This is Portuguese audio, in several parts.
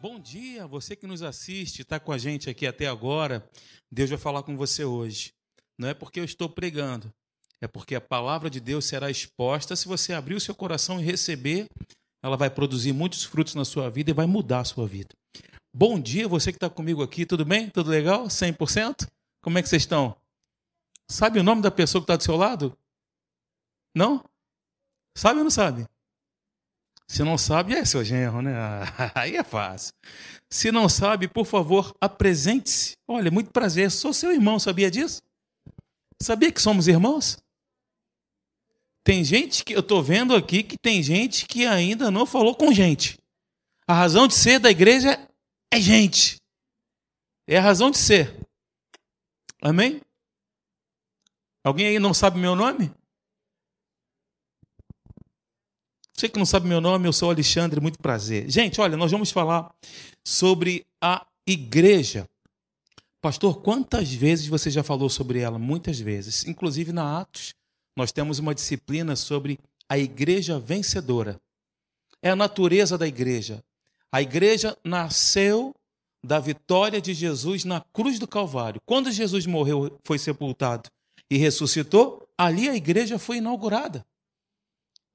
Bom dia, você que nos assiste, está com a gente aqui até agora. Deus vai falar com você hoje. Não é porque eu estou pregando, é porque a palavra de Deus será exposta. Se você abrir o seu coração e receber, ela vai produzir muitos frutos na sua vida e vai mudar a sua vida. Bom dia, você que está comigo aqui, tudo bem? Tudo legal? 100%? Como é que vocês estão? Sabe o nome da pessoa que está do seu lado? Não? Sabe ou não sabe? Se não sabe, é seu genro, né? Aí é fácil. Se não sabe, por favor, apresente-se. Olha, muito prazer, sou seu irmão, sabia disso? Sabia que somos irmãos? Tem gente que eu estou vendo aqui que tem gente que ainda não falou com gente. A razão de ser da igreja é gente. É a razão de ser. Amém? Alguém aí não sabe meu nome? Você que não sabe meu nome, eu sou Alexandre, muito prazer. Gente, olha, nós vamos falar sobre a igreja. Pastor, quantas vezes você já falou sobre ela? Muitas vezes. Inclusive na Atos, nós temos uma disciplina sobre a igreja vencedora. É a natureza da igreja. A igreja nasceu da vitória de Jesus na cruz do Calvário. Quando Jesus morreu, foi sepultado e ressuscitou, ali a igreja foi inaugurada.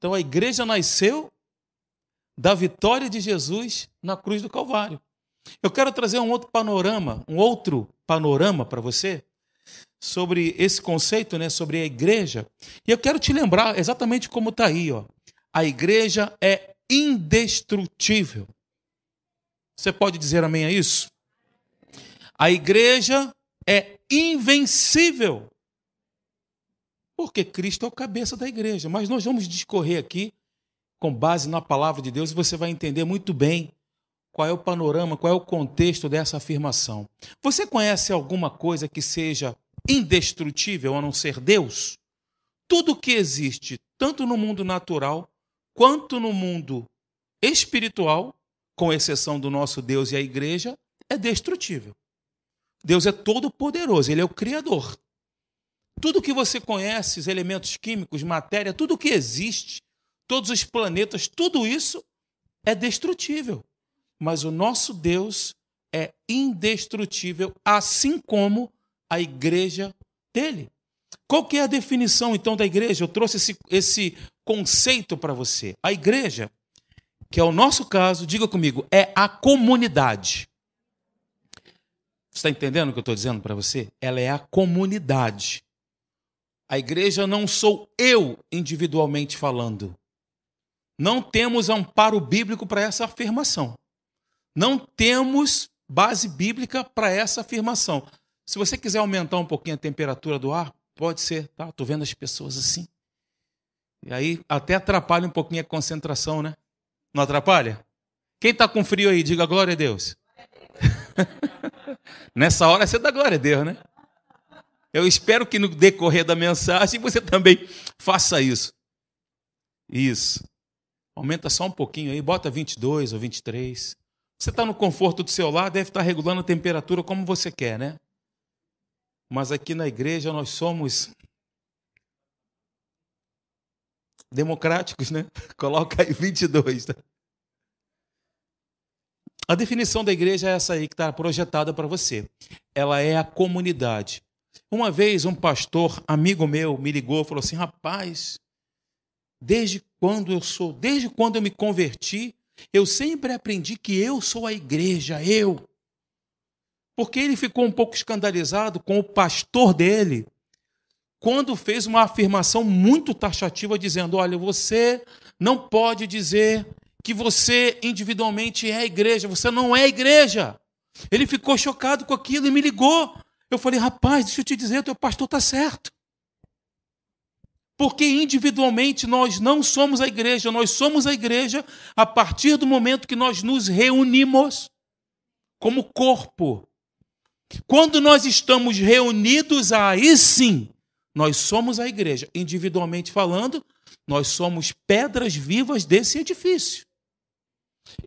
Então a igreja nasceu da vitória de Jesus na cruz do Calvário. Eu quero trazer um outro panorama, um outro panorama para você sobre esse conceito, né, sobre a igreja. E eu quero te lembrar exatamente como está aí, ó. A igreja é indestrutível. Você pode dizer amém a isso? A igreja é invencível. Porque Cristo é o cabeça da igreja. Mas nós vamos discorrer aqui com base na palavra de Deus e você vai entender muito bem qual é o panorama, qual é o contexto dessa afirmação. Você conhece alguma coisa que seja indestrutível a não ser Deus? Tudo que existe, tanto no mundo natural quanto no mundo espiritual, com exceção do nosso Deus e a igreja, é destrutível. Deus é todo poderoso, ele é o criador. Tudo que você conhece, os elementos químicos, matéria, tudo que existe, todos os planetas, tudo isso é destrutível. Mas o nosso Deus é indestrutível, assim como a igreja dele. Qual que é a definição então da igreja? Eu trouxe esse, esse conceito para você. A igreja, que é o nosso caso, diga comigo, é a comunidade. Você está entendendo o que eu estou dizendo para você? Ela é a comunidade. A igreja não sou eu individualmente falando. Não temos amparo bíblico para essa afirmação. Não temos base bíblica para essa afirmação. Se você quiser aumentar um pouquinho a temperatura do ar, pode ser, tá? Estou vendo as pessoas assim. E aí até atrapalha um pouquinho a concentração, né? Não atrapalha? Quem está com frio aí, diga glória a Deus. Nessa hora você dá glória a Deus, né? Eu espero que no decorrer da mensagem você também faça isso. Isso. Aumenta só um pouquinho aí, bota 22 ou 23. Você está no conforto do seu lar, deve estar regulando a temperatura como você quer, né? Mas aqui na igreja nós somos democráticos, né? Coloca aí 22. Tá? A definição da igreja é essa aí que está projetada para você. Ela é a comunidade. Uma vez um pastor, amigo meu, me ligou e falou assim: rapaz, desde quando eu sou, desde quando eu me converti, eu sempre aprendi que eu sou a igreja, eu. Porque ele ficou um pouco escandalizado com o pastor dele, quando fez uma afirmação muito taxativa, dizendo: olha, você não pode dizer que você individualmente é a igreja, você não é a igreja. Ele ficou chocado com aquilo e me ligou. Eu falei, rapaz, deixa eu te dizer, teu pastor está certo. Porque individualmente nós não somos a igreja, nós somos a igreja a partir do momento que nós nos reunimos como corpo. Quando nós estamos reunidos, aí sim, nós somos a igreja. Individualmente falando, nós somos pedras vivas desse edifício.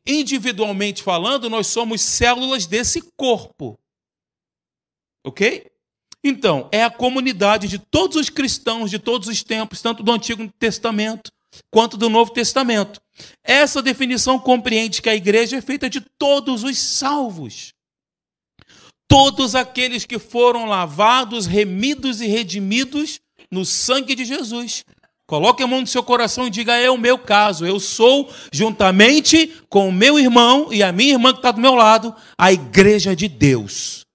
Individualmente falando, nós somos células desse corpo. Ok? Então, é a comunidade de todos os cristãos de todos os tempos, tanto do Antigo Testamento quanto do Novo Testamento. Essa definição compreende que a igreja é feita de todos os salvos. Todos aqueles que foram lavados, remidos e redimidos no sangue de Jesus. Coloque a mão no seu coração e diga: é o meu caso. Eu sou, juntamente com o meu irmão e a minha irmã que está do meu lado, a igreja de Deus.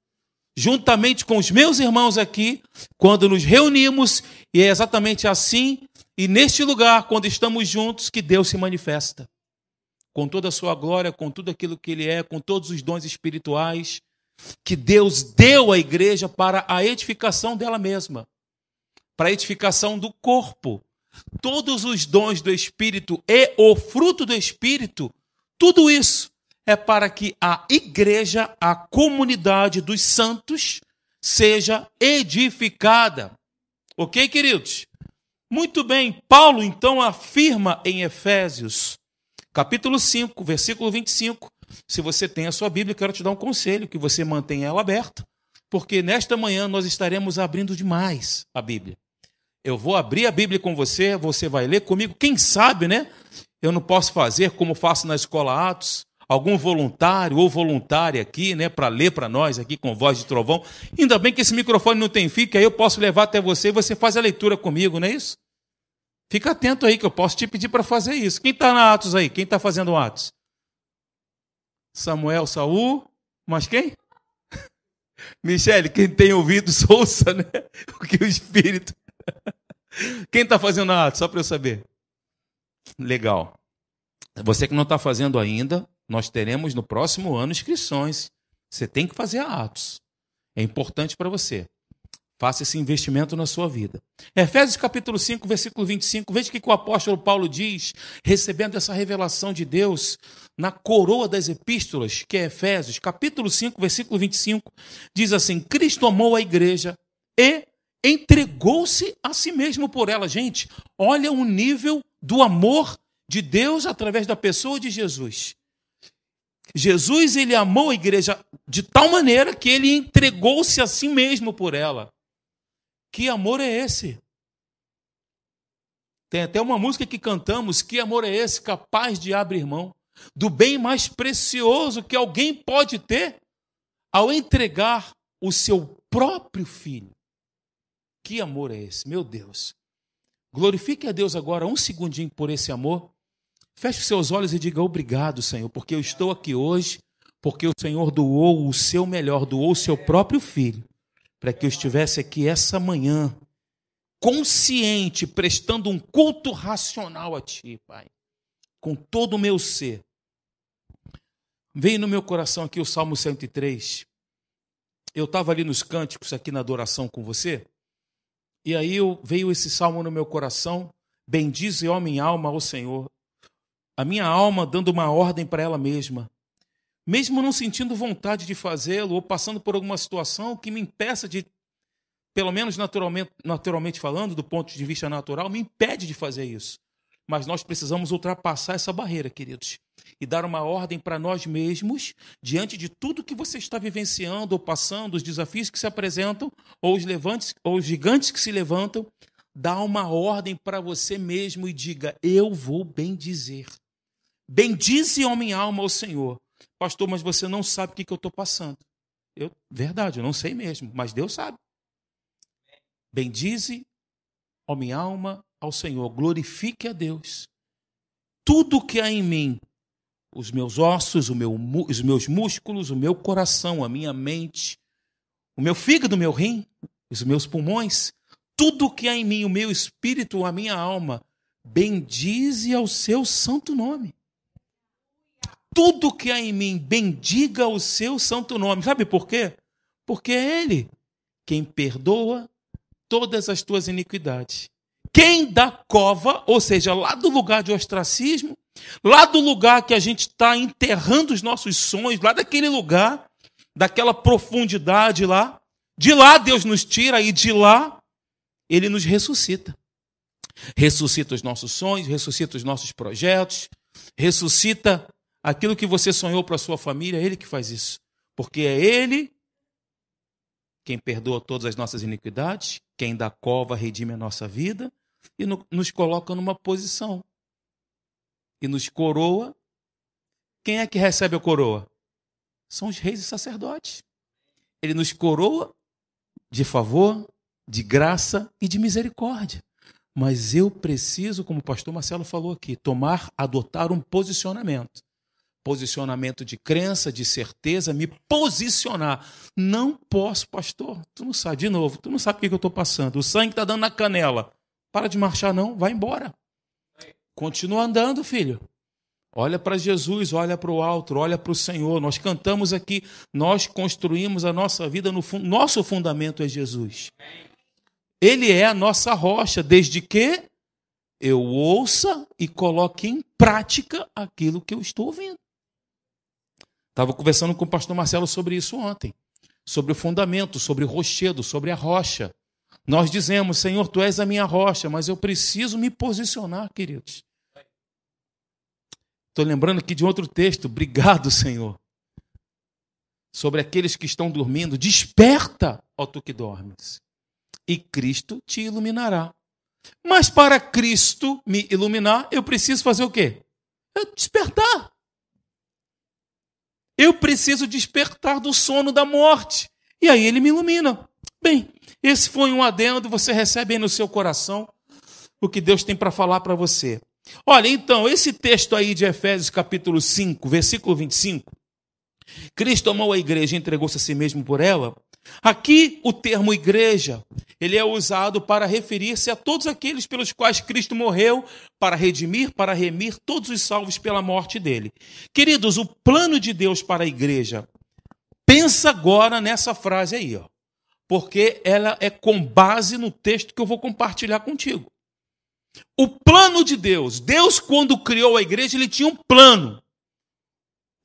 Juntamente com os meus irmãos aqui, quando nos reunimos, e é exatamente assim e neste lugar, quando estamos juntos, que Deus se manifesta. Com toda a sua glória, com tudo aquilo que Ele é, com todos os dons espirituais que Deus deu à igreja para a edificação dela mesma, para a edificação do corpo. Todos os dons do Espírito e o fruto do Espírito, tudo isso é para que a igreja, a comunidade dos santos, seja edificada. Ok, queridos? Muito bem, Paulo então afirma em Efésios, capítulo 5, versículo 25. Se você tem a sua Bíblia, quero te dar um conselho, que você mantenha ela aberta, porque nesta manhã nós estaremos abrindo demais a Bíblia. Eu vou abrir a Bíblia com você, você vai ler comigo. Quem sabe, né? Eu não posso fazer como faço na escola Atos, algum voluntário ou voluntária aqui, né, para ler para nós aqui com voz de trovão. Ainda bem que esse microfone não tem fio, que aí eu posso levar até você e você faz a leitura comigo, não é isso? Fica atento aí que eu posso te pedir para fazer isso. Quem está na Atos aí? Quem está fazendo Atos? Samuel, Saul, mas quem? Michele, quem tem ouvido, ouça, né? O que o Espírito. Quem está fazendo Atos? Só para eu saber. Legal. Você que não está fazendo ainda, nós teremos no próximo ano inscrições. Você tem que fazer a Atos. É importante para você. Faça esse investimento na sua vida. Efésios capítulo 5, versículo 25. Veja o que o apóstolo Paulo diz, recebendo essa revelação de Deus na coroa das epístolas, que é Efésios, capítulo 5, versículo 25. Diz assim: Cristo amou a igreja e entregou-se a si mesmo por ela. Gente, olha o nível do amor de Deus através da pessoa de Jesus. Jesus ele amou a igreja de tal maneira que ele entregou-se a si mesmo por ela. Que amor é esse? Tem até uma música que cantamos, que amor é esse capaz de abrir mão do bem mais precioso que alguém pode ter ao entregar o seu próprio filho. Que amor é esse, meu Deus? Glorifique a Deus agora um segundinho por esse amor. Feche seus olhos e diga obrigado, Senhor, porque eu estou aqui hoje, porque o Senhor doou o seu melhor, doou o seu próprio filho, para que eu estivesse aqui essa manhã, consciente, prestando um culto racional a Ti, Pai, com todo o meu ser. Veio no meu coração aqui o Salmo 103. Eu estava ali nos cânticos, aqui na adoração com você, e aí veio esse salmo no meu coração. Bendize, ó minha alma, ao Senhor a minha alma dando uma ordem para ela mesma, mesmo não sentindo vontade de fazê-lo ou passando por alguma situação que me impeça de, pelo menos naturalmente, naturalmente falando, do ponto de vista natural, me impede de fazer isso. Mas nós precisamos ultrapassar essa barreira, queridos, e dar uma ordem para nós mesmos diante de tudo que você está vivenciando ou passando, os desafios que se apresentam, ou os levantes, ou os gigantes que se levantam, dá uma ordem para você mesmo e diga: Eu vou bem dizer. Bendize, minha alma, ao Senhor. Pastor, mas você não sabe o que, eu estou passando. Eu, verdade, eu não sei mesmo, mas Deus sabe. Bendize, minha alma, ao Senhor. Glorifique a Deus. Tudo que há em mim, os meus ossos, meu, os meus músculos, o meu coração, a minha mente, o meu fígado, o meu rim, os meus pulmões, tudo que há em mim, o meu espírito, a minha alma, bendize ao seu santo nome tudo que há em mim, bendiga o seu santo nome. Sabe por quê? Porque é Ele quem perdoa todas as tuas iniquidades. Quem da cova, ou seja, lá do lugar de ostracismo, lá do lugar que a gente está enterrando os nossos sonhos, lá daquele lugar, daquela profundidade lá, de lá Deus nos tira e de lá Ele nos ressuscita. Ressuscita os nossos sonhos, ressuscita os nossos projetos, ressuscita aquilo que você sonhou para a sua família, é Ele que faz isso. Porque é Ele quem perdoa todas as nossas iniquidades, quem da cova redime a nossa vida e no, nos coloca numa posição e nos coroa. Quem é que recebe a coroa? São os reis e sacerdotes. Ele nos coroa de favor, de graça e de misericórdia. Mas eu preciso, como o pastor Marcelo falou aqui, tomar, adotar um posicionamento. Posicionamento de crença, de certeza, me posicionar. Não posso, pastor. Tu não sabe, de novo, tu não sabe o que eu estou passando. O sangue está dando na canela. Para de marchar, não, vai embora. Continua andando, filho. Olha para Jesus, olha para o alto, olha para o Senhor. Nós cantamos aqui, nós construímos a nossa vida no fundo. Nosso fundamento é Jesus. Ele é a nossa rocha, desde que eu ouça e coloque em prática aquilo que eu estou ouvindo. Estava conversando com o pastor Marcelo sobre isso ontem, sobre o fundamento, sobre o rochedo, sobre a rocha. Nós dizemos, Senhor, tu és a minha rocha, mas eu preciso me posicionar, queridos. Estou lembrando aqui de outro texto, obrigado, Senhor. Sobre aqueles que estão dormindo, desperta, ó tu que dormes e Cristo te iluminará. Mas para Cristo me iluminar, eu preciso fazer o quê? Eu despertar. Eu preciso despertar do sono da morte. E aí ele me ilumina. Bem, esse foi um adendo, você recebe aí no seu coração o que Deus tem para falar para você. Olha, então, esse texto aí de Efésios capítulo 5, versículo 25, Cristo amou a igreja e entregou-se a si mesmo por ela, Aqui o termo igreja, ele é usado para referir-se a todos aqueles pelos quais Cristo morreu para redimir, para remir todos os salvos pela morte dele. Queridos, o plano de Deus para a igreja, pensa agora nessa frase aí, ó, porque ela é com base no texto que eu vou compartilhar contigo. O plano de Deus, Deus quando criou a igreja, ele tinha um plano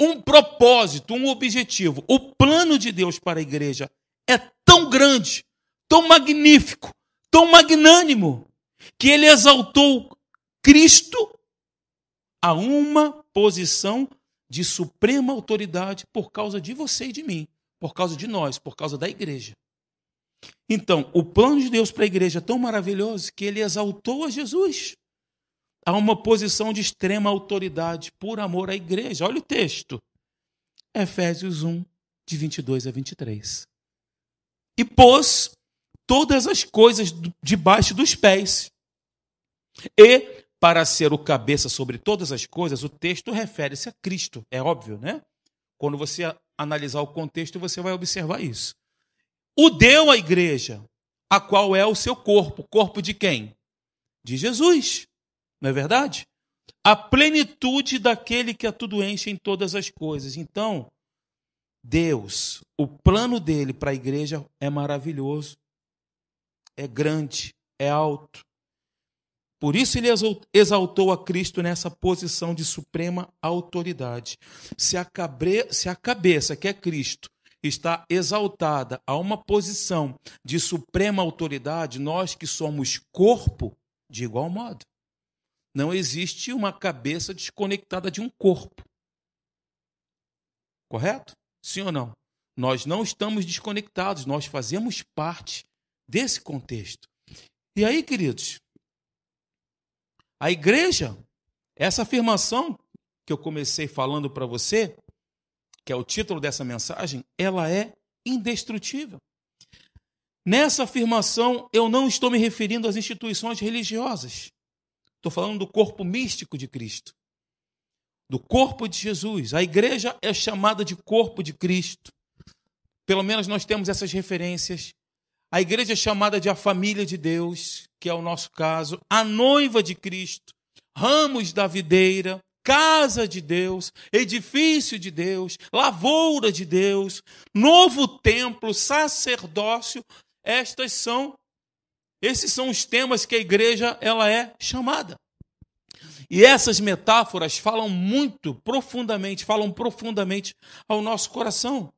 um propósito, um objetivo. O plano de Deus para a igreja é tão grande, tão magnífico, tão magnânimo, que ele exaltou Cristo a uma posição de suprema autoridade por causa de você e de mim, por causa de nós, por causa da igreja. Então, o plano de Deus para a igreja é tão maravilhoso que ele exaltou a Jesus a uma posição de extrema autoridade por amor à igreja. Olha o texto. Efésios 1, de 22 a 23 e pôs todas as coisas debaixo dos pés. E, para ser o cabeça sobre todas as coisas, o texto refere-se a Cristo. É óbvio, né? Quando você analisar o contexto, você vai observar isso. O deu à igreja, a qual é o seu corpo. Corpo de quem? De Jesus. Não é verdade? A plenitude daquele que a tudo enche em todas as coisas. Então, Deus, o plano dele para a igreja é maravilhoso, é grande, é alto. Por isso ele exaltou a Cristo nessa posição de suprema autoridade. Se a, cabre... Se a cabeça, que é Cristo, está exaltada a uma posição de suprema autoridade, nós que somos corpo, de igual modo. Não existe uma cabeça desconectada de um corpo. Correto? Sim ou não? Nós não estamos desconectados, nós fazemos parte desse contexto. E aí, queridos, a igreja, essa afirmação que eu comecei falando para você, que é o título dessa mensagem, ela é indestrutível. Nessa afirmação, eu não estou me referindo às instituições religiosas. Estou falando do corpo místico de Cristo do corpo de Jesus. A igreja é chamada de corpo de Cristo. Pelo menos nós temos essas referências. A igreja é chamada de a família de Deus, que é o nosso caso, a noiva de Cristo, ramos da videira, casa de Deus, edifício de Deus, lavoura de Deus, novo templo, sacerdócio. Estas são esses são os temas que a igreja ela é chamada. E essas metáforas falam muito profundamente, falam profundamente ao nosso coração.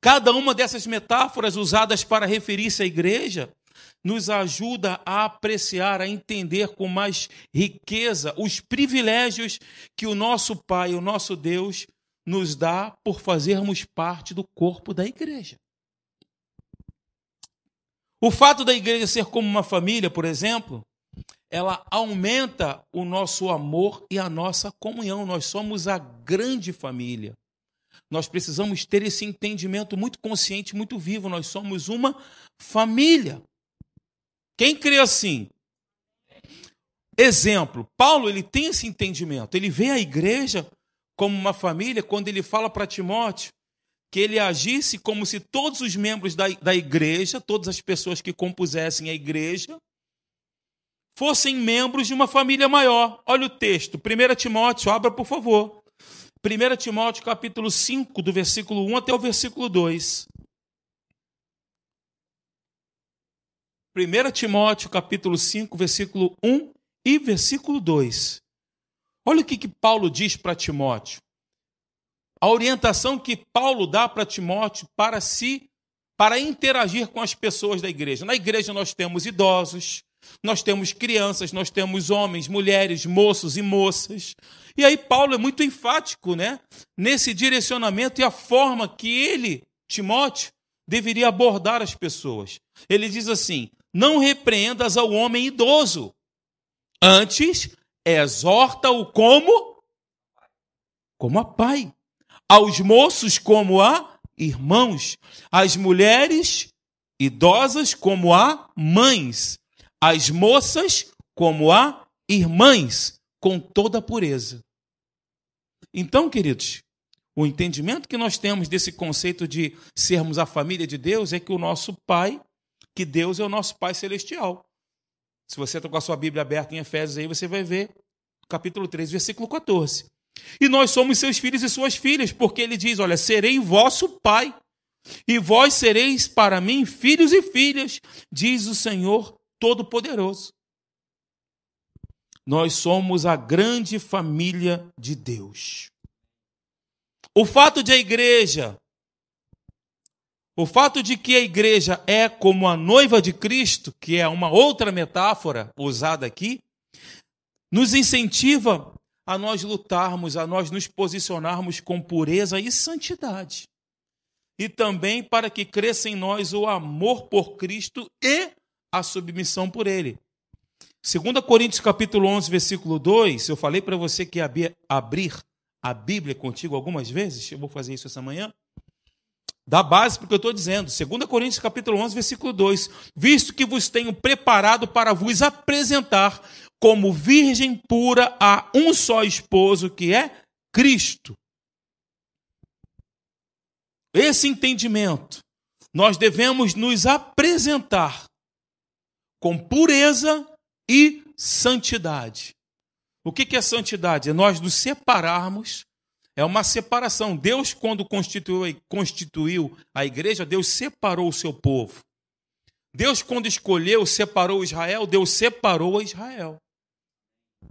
Cada uma dessas metáforas usadas para referir-se à igreja nos ajuda a apreciar, a entender com mais riqueza os privilégios que o nosso Pai, o nosso Deus, nos dá por fazermos parte do corpo da igreja. O fato da igreja ser como uma família, por exemplo, ela aumenta o nosso amor e a nossa comunhão. Nós somos a grande família. Nós precisamos ter esse entendimento muito consciente, muito vivo. Nós somos uma família. Quem crê assim? Exemplo, Paulo ele tem esse entendimento. Ele vê a igreja como uma família quando ele fala para Timóteo que ele agisse como se todos os membros da, da igreja, todas as pessoas que compusessem a igreja, fossem membros de uma família maior. Olha o texto, 1 Timóteo, abra por favor. 1 Timóteo capítulo 5, do versículo 1 até o versículo 2. 1 Timóteo capítulo 5, versículo 1 e versículo 2. Olha o que, que Paulo diz para Timóteo a orientação que Paulo dá para Timóteo para si, para interagir com as pessoas da igreja. Na igreja nós temos idosos, nós temos crianças, nós temos homens, mulheres, moços e moças. E aí Paulo é muito enfático, né, nesse direcionamento e a forma que ele, Timóteo, deveria abordar as pessoas. Ele diz assim: "Não repreendas ao homem idoso, antes exorta-o como? Como a pai, aos moços como a irmãos, às mulheres idosas como a mães, às moças como a irmãs, com toda a pureza. Então, queridos, o entendimento que nós temos desse conceito de sermos a família de Deus é que o nosso Pai, que Deus é o nosso Pai celestial. Se você está com a sua Bíblia aberta em Efésios aí, você vai ver capítulo 3, versículo 14. E nós somos seus filhos e suas filhas, porque ele diz: Olha, serei vosso pai, e vós sereis para mim filhos e filhas, diz o Senhor Todo-Poderoso. Nós somos a grande família de Deus. O fato de a igreja, o fato de que a igreja é como a noiva de Cristo, que é uma outra metáfora usada aqui, nos incentiva a nós lutarmos, a nós nos posicionarmos com pureza e santidade. E também para que cresça em nós o amor por Cristo e a submissão por Ele. 2 Coríntios capítulo 11, versículo 2, eu falei para você que ia abrir a Bíblia contigo algumas vezes, eu vou fazer isso essa manhã. Dá base porque eu estou dizendo. 2 Coríntios capítulo 11, versículo 2. Visto que vos tenho preparado para vos apresentar como virgem pura a um só esposo, que é Cristo. Esse entendimento, nós devemos nos apresentar com pureza e santidade. O que é santidade? É nós nos separarmos, é uma separação. Deus, quando constituiu, constituiu a igreja, Deus separou o seu povo. Deus, quando escolheu, separou Israel, Deus separou Israel.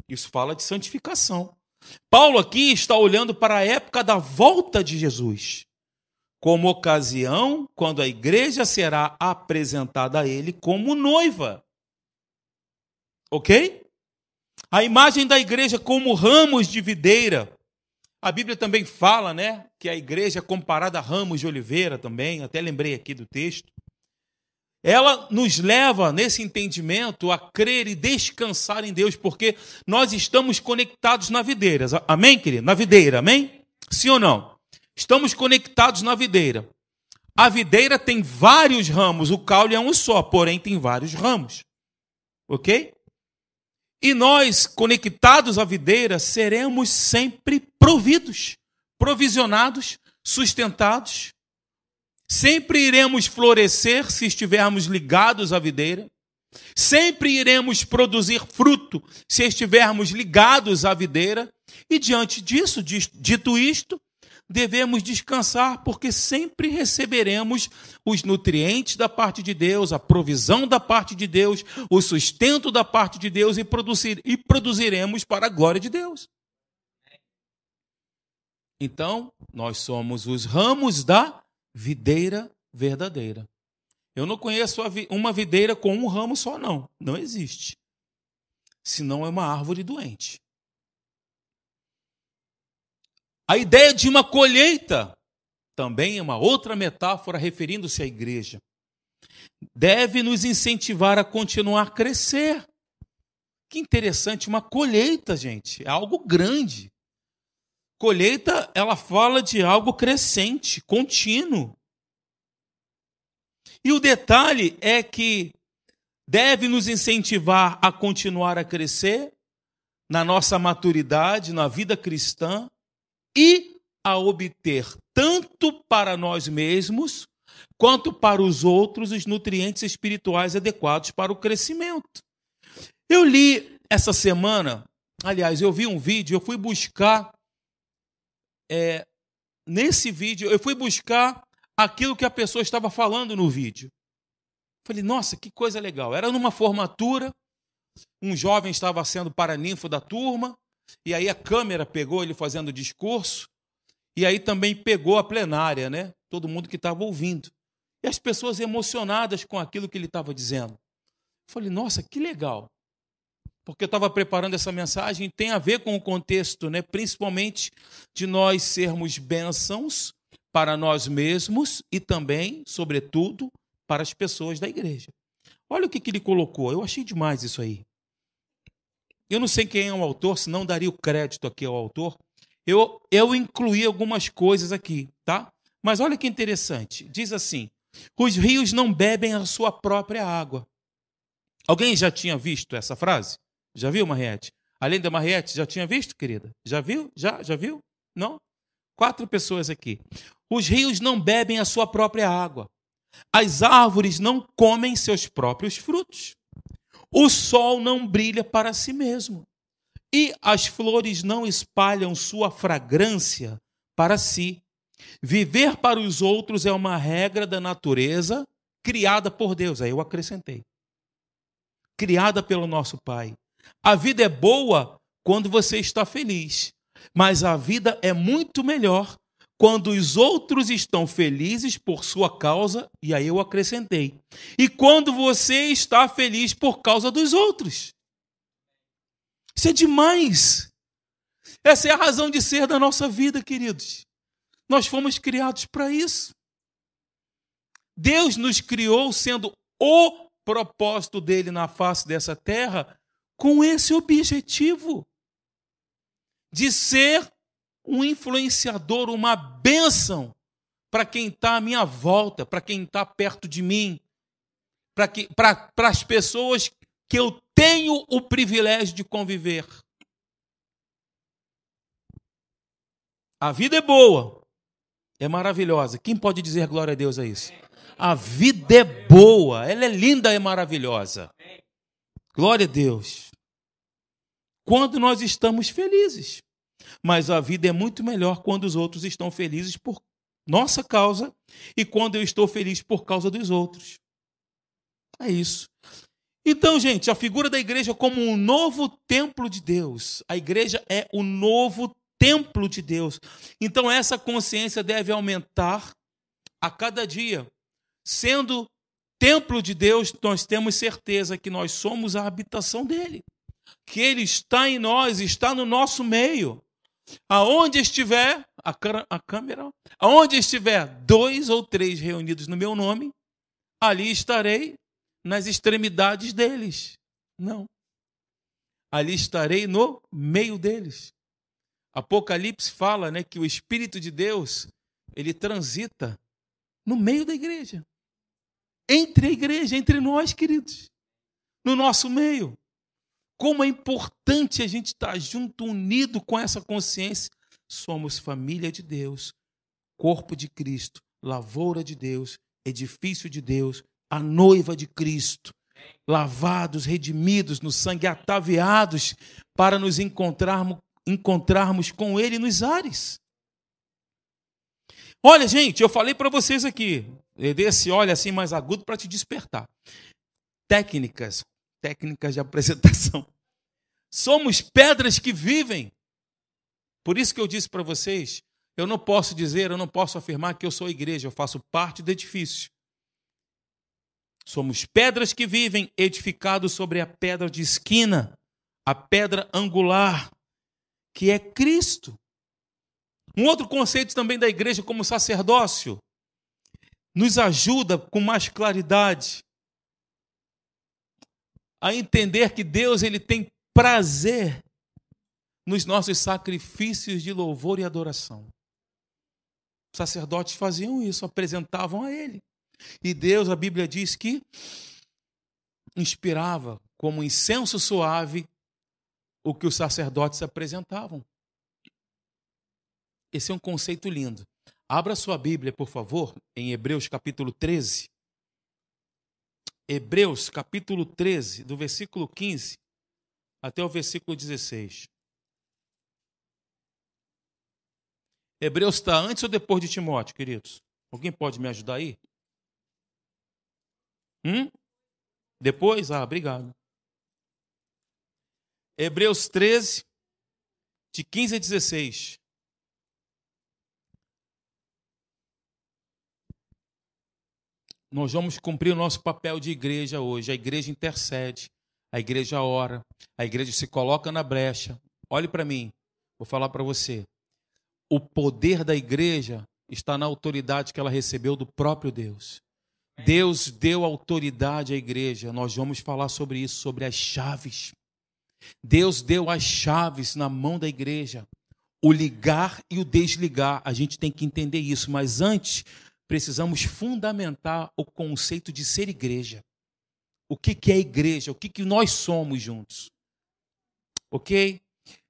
Isso fala de santificação. Paulo aqui está olhando para a época da volta de Jesus, como ocasião quando a igreja será apresentada a ele como noiva. Ok? A imagem da igreja como ramos de videira. A Bíblia também fala, né, que a igreja é comparada a ramos de oliveira também, até lembrei aqui do texto ela nos leva nesse entendimento a crer e descansar em Deus, porque nós estamos conectados na videira. Amém, querido? Na videira, amém? Sim ou não? Estamos conectados na videira. A videira tem vários ramos, o caule é um só, porém tem vários ramos. Ok? E nós, conectados à videira, seremos sempre providos, provisionados, sustentados Sempre iremos florescer se estivermos ligados à videira. Sempre iremos produzir fruto se estivermos ligados à videira. E diante disso, dito isto, devemos descansar, porque sempre receberemos os nutrientes da parte de Deus, a provisão da parte de Deus, o sustento da parte de Deus e, produzir, e produziremos para a glória de Deus. Então, nós somos os ramos da videira verdadeira. Eu não conheço uma videira com um ramo só, não. Não existe. Senão é uma árvore doente. A ideia de uma colheita também é uma outra metáfora referindo-se à igreja. Deve nos incentivar a continuar a crescer. Que interessante, uma colheita, gente, é algo grande. Colheita, ela fala de algo crescente, contínuo. E o detalhe é que deve nos incentivar a continuar a crescer na nossa maturidade, na vida cristã e a obter tanto para nós mesmos quanto para os outros os nutrientes espirituais adequados para o crescimento. Eu li essa semana, aliás, eu vi um vídeo, eu fui buscar é, nesse vídeo, eu fui buscar aquilo que a pessoa estava falando no vídeo. Falei, nossa, que coisa legal. Era numa formatura, um jovem estava sendo paraninfo da turma, e aí a câmera pegou ele fazendo discurso, e aí também pegou a plenária, né? Todo mundo que estava ouvindo. E as pessoas emocionadas com aquilo que ele estava dizendo. Falei, nossa, que legal. Porque eu estava preparando essa mensagem, tem a ver com o contexto, né? principalmente de nós sermos bênçãos para nós mesmos e também, sobretudo, para as pessoas da igreja. Olha o que, que ele colocou, eu achei demais isso aí. Eu não sei quem é o autor, senão daria o crédito aqui ao autor. Eu, eu incluí algumas coisas aqui, tá? Mas olha que interessante. Diz assim: os rios não bebem a sua própria água. Alguém já tinha visto essa frase? Já viu, Mariette? Além da Mariette, já tinha visto, querida? Já viu? Já? Já viu? Não? Quatro pessoas aqui. Os rios não bebem a sua própria água. As árvores não comem seus próprios frutos. O sol não brilha para si mesmo. E as flores não espalham sua fragrância para si. Viver para os outros é uma regra da natureza criada por Deus. Aí eu acrescentei. Criada pelo nosso Pai. A vida é boa quando você está feliz, mas a vida é muito melhor quando os outros estão felizes por sua causa, e aí eu acrescentei. E quando você está feliz por causa dos outros. Isso é demais. Essa é a razão de ser da nossa vida, queridos. Nós fomos criados para isso. Deus nos criou sendo o propósito dele na face dessa terra com esse objetivo de ser um influenciador, uma bênção para quem está à minha volta, para quem está perto de mim, para as pessoas que eu tenho o privilégio de conviver. A vida é boa, é maravilhosa. Quem pode dizer glória a Deus a isso? A vida é boa, ela é linda e maravilhosa. Glória a Deus. Quando nós estamos felizes. Mas a vida é muito melhor quando os outros estão felizes por nossa causa e quando eu estou feliz por causa dos outros. É isso. Então, gente, a figura da igreja como um novo templo de Deus. A igreja é o novo templo de Deus. Então, essa consciência deve aumentar a cada dia. Sendo templo de Deus, nós temos certeza que nós somos a habitação dele, que ele está em nós, está no nosso meio. Aonde estiver, a, a câmera, aonde estiver dois ou três reunidos no meu nome, ali estarei nas extremidades deles. Não. Ali estarei no meio deles. Apocalipse fala, né, que o espírito de Deus, ele transita no meio da igreja. Entre a igreja, entre nós, queridos. No nosso meio. Como é importante a gente estar junto, unido com essa consciência. Somos família de Deus, corpo de Cristo, lavoura de Deus, edifício de Deus, a noiva de Cristo, lavados, redimidos no sangue, ataviados para nos encontrarmos encontrarmos com Ele nos ares. Olha, gente, eu falei para vocês aqui, desse olho assim mais agudo para te despertar. Técnicas, técnicas de apresentação. Somos pedras que vivem. Por isso que eu disse para vocês, eu não posso dizer, eu não posso afirmar que eu sou igreja, eu faço parte do edifício. Somos pedras que vivem, edificados sobre a pedra de esquina, a pedra angular que é Cristo. Um outro conceito também da igreja como sacerdócio nos ajuda com mais claridade a entender que Deus ele tem prazer nos nossos sacrifícios de louvor e adoração. Os sacerdotes faziam isso, apresentavam a ele. E Deus, a Bíblia diz que inspirava como incenso suave o que os sacerdotes apresentavam. Esse é um conceito lindo. Abra sua Bíblia, por favor, em Hebreus capítulo 13. Hebreus capítulo 13, do versículo 15 até o versículo 16. Hebreus está antes ou depois de Timóteo, queridos? Alguém pode me ajudar aí? Hum? Depois? Ah, obrigado. Hebreus 13, de 15 a 16. Nós vamos cumprir o nosso papel de igreja hoje. A igreja intercede, a igreja ora, a igreja se coloca na brecha. Olhe para mim, vou falar para você. O poder da igreja está na autoridade que ela recebeu do próprio Deus. Deus deu autoridade à igreja. Nós vamos falar sobre isso, sobre as chaves. Deus deu as chaves na mão da igreja. O ligar e o desligar. A gente tem que entender isso. Mas antes, precisamos fundamentar o conceito de ser igreja. O que, que é igreja? O que, que nós somos juntos? Ok?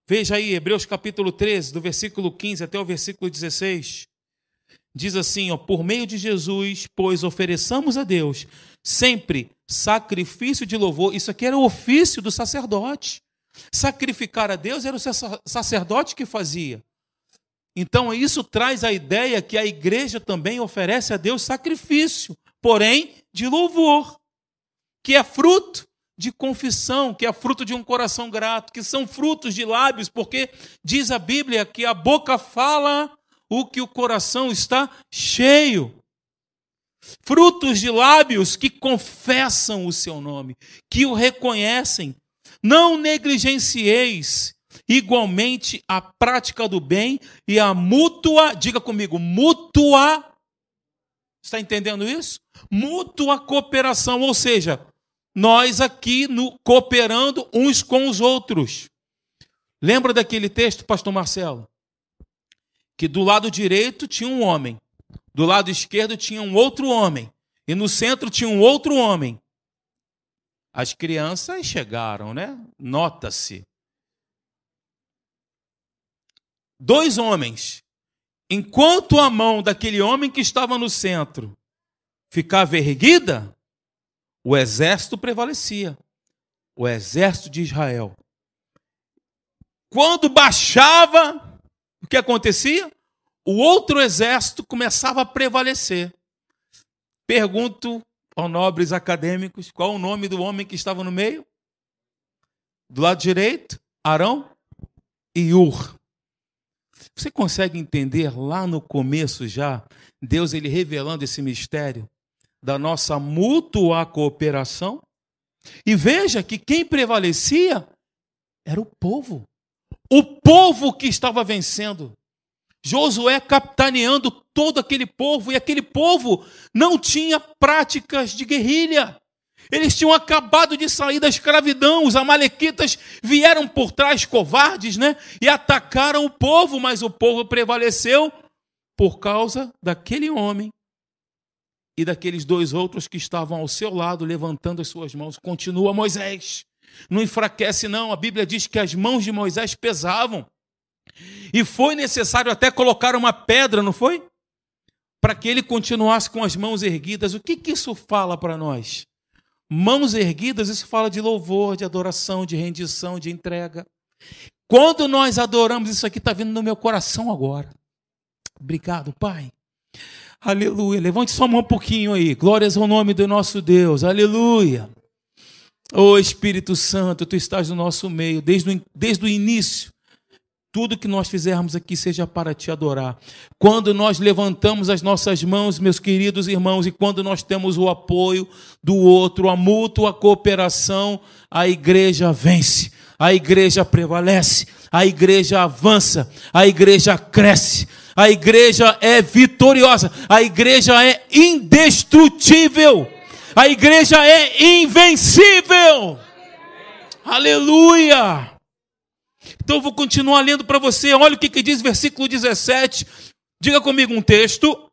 Veja aí, Hebreus capítulo 13, do versículo 15 até o versículo 16. Diz assim, ó, por meio de Jesus, pois ofereçamos a Deus sempre sacrifício de louvor. Isso aqui era o ofício do sacerdote. Sacrificar a Deus era o sacerdote que fazia. Então, isso traz a ideia que a igreja também oferece a Deus sacrifício, porém de louvor, que é fruto de confissão, que é fruto de um coração grato, que são frutos de lábios, porque diz a Bíblia que a boca fala o que o coração está cheio. Frutos de lábios que confessam o seu nome, que o reconhecem. Não negligencieis igualmente a prática do bem e a mútua, diga comigo, mútua. Está entendendo isso? Mútua cooperação, ou seja, nós aqui no, cooperando uns com os outros. Lembra daquele texto, pastor Marcelo? Que do lado direito tinha um homem, do lado esquerdo tinha um outro homem, e no centro tinha um outro homem. As crianças chegaram, né? Nota-se dois homens, enquanto a mão daquele homem que estava no centro ficava erguida, o exército prevalecia, o exército de Israel. Quando baixava, o que acontecia? O outro exército começava a prevalecer. Pergunto aos nobres acadêmicos qual o nome do homem que estava no meio? Do lado direito, Arão e Ur. Você consegue entender lá no começo já, Deus ele revelando esse mistério da nossa mútua cooperação? E veja que quem prevalecia era o povo. O povo que estava vencendo. Josué capitaneando todo aquele povo, e aquele povo não tinha práticas de guerrilha. Eles tinham acabado de sair da escravidão, os amalequitas vieram por trás covardes, né? E atacaram o povo, mas o povo prevaleceu por causa daquele homem e daqueles dois outros que estavam ao seu lado levantando as suas mãos. Continua Moisés. Não enfraquece não, a Bíblia diz que as mãos de Moisés pesavam. E foi necessário até colocar uma pedra, não foi? Para que ele continuasse com as mãos erguidas. O que, que isso fala para nós? Mãos erguidas, isso fala de louvor, de adoração, de rendição, de entrega. Quando nós adoramos, isso aqui está vindo no meu coração agora. Obrigado, Pai. Aleluia. Levante sua mão um pouquinho aí. Glórias ao nome do nosso Deus. Aleluia. Ô oh, Espírito Santo, tu estás no nosso meio desde o, desde o início tudo que nós fizermos aqui seja para te adorar. Quando nós levantamos as nossas mãos, meus queridos irmãos, e quando nós temos o apoio do outro, a mútua cooperação, a igreja vence, a igreja prevalece, a igreja avança, a igreja cresce, a igreja é vitoriosa, a igreja é indestrutível, a igreja é invencível. Aleluia! Então eu vou continuar lendo para você. Olha o que, que diz versículo 17. Diga comigo um texto.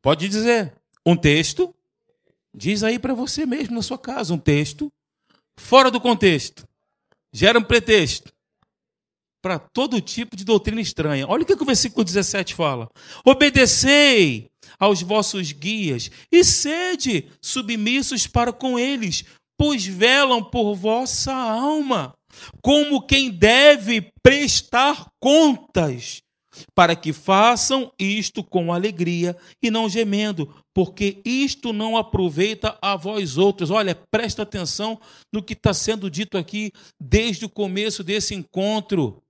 Pode dizer. Um texto. Diz aí para você mesmo na sua casa um texto. Fora do contexto. Gera um pretexto. Para todo tipo de doutrina estranha. Olha o que, que o versículo 17 fala. Obedecei aos vossos guias e sede submissos para com eles, pois velam por vossa alma como quem deve prestar contas, para que façam isto com alegria e não gemendo, porque isto não aproveita a vós outros. Olha, presta atenção no que está sendo dito aqui desde o começo desse encontro.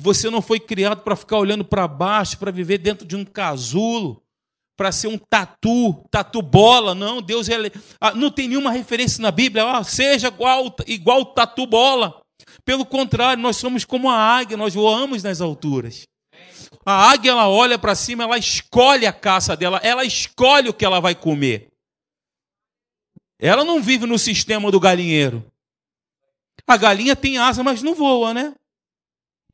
Você não foi criado para ficar olhando para baixo, para viver dentro de um casulo para ser um tatu, tatu bola, não, Deus é, não tem nenhuma referência na Bíblia, ah, seja igual, igual tatu bola. Pelo contrário, nós somos como a águia, nós voamos nas alturas. A águia ela olha para cima, ela escolhe a caça dela, ela escolhe o que ela vai comer. Ela não vive no sistema do galinheiro. A galinha tem asa, mas não voa, né?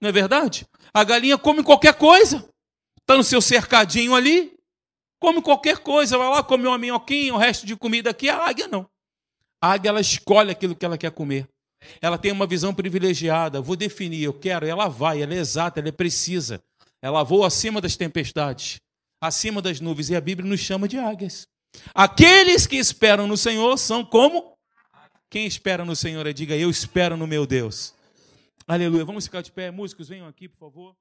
Não é verdade? A galinha come qualquer coisa. Está no seu cercadinho ali, Come qualquer coisa, vai lá, come uma minhoquinha, o resto de comida aqui. A águia não. A águia, ela escolhe aquilo que ela quer comer. Ela tem uma visão privilegiada. Vou definir, eu quero, ela vai, ela é exata, ela é precisa. Ela voa acima das tempestades, acima das nuvens. E a Bíblia nos chama de águias. Aqueles que esperam no Senhor são como? Quem espera no Senhor, diga eu espero no meu Deus. Aleluia. Vamos ficar de pé. Músicos, venham aqui, por favor.